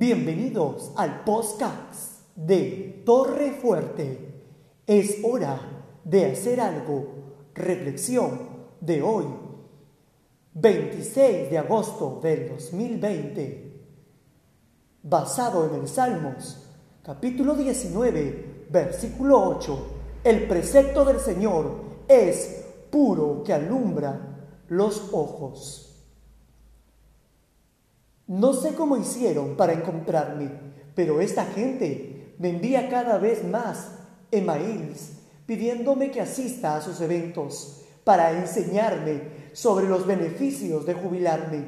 Bienvenidos al podcast de Torre Fuerte. Es hora de hacer algo. Reflexión de hoy, 26 de agosto del 2020. Basado en el Salmos, capítulo 19, versículo 8. El precepto del Señor es puro que alumbra los ojos. No sé cómo hicieron para encontrarme, pero esta gente me envía cada vez más emails pidiéndome que asista a sus eventos para enseñarme sobre los beneficios de jubilarme.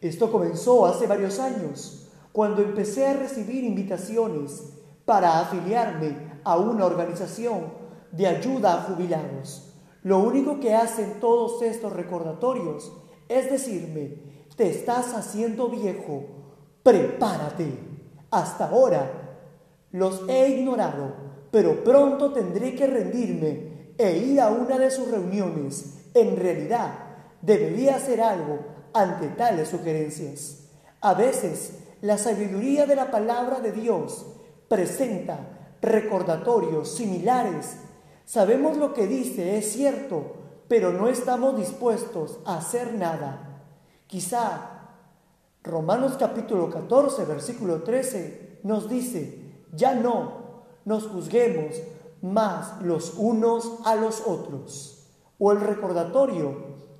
Esto comenzó hace varios años, cuando empecé a recibir invitaciones para afiliarme a una organización de ayuda a jubilados. Lo único que hacen todos estos recordatorios es decirme te estás haciendo viejo, prepárate. Hasta ahora los he ignorado, pero pronto tendré que rendirme e ir a una de sus reuniones. En realidad, debería hacer algo ante tales sugerencias. A veces, la sabiduría de la palabra de Dios presenta recordatorios similares. Sabemos lo que dice es cierto, pero no estamos dispuestos a hacer nada. Quizá Romanos capítulo 14, versículo 13 nos dice, ya no nos juzguemos más los unos a los otros. O el recordatorio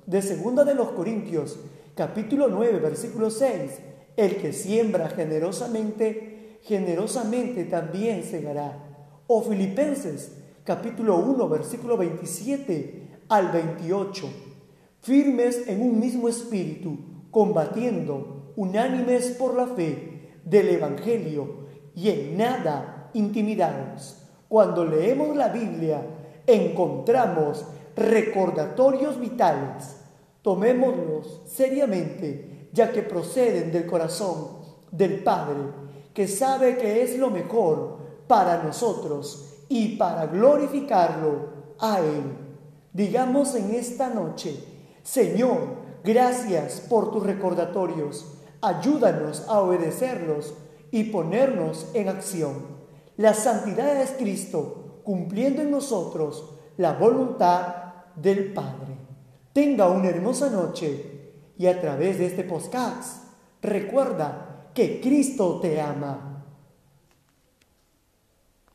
de segunda de los Corintios capítulo 9, versículo 6, el que siembra generosamente, generosamente también segará. O Filipenses capítulo 1, versículo 27 al 28 firmes en un mismo espíritu, combatiendo, unánimes por la fe del Evangelio y en nada intimidados. Cuando leemos la Biblia, encontramos recordatorios vitales. Tomémoslos seriamente, ya que proceden del corazón del Padre, que sabe que es lo mejor para nosotros y para glorificarlo a Él. Digamos en esta noche, Señor, gracias por tus recordatorios. Ayúdanos a obedecerlos y ponernos en acción. La santidad es Cristo, cumpliendo en nosotros la voluntad del Padre. Tenga una hermosa noche y a través de este podcast recuerda que Cristo te ama.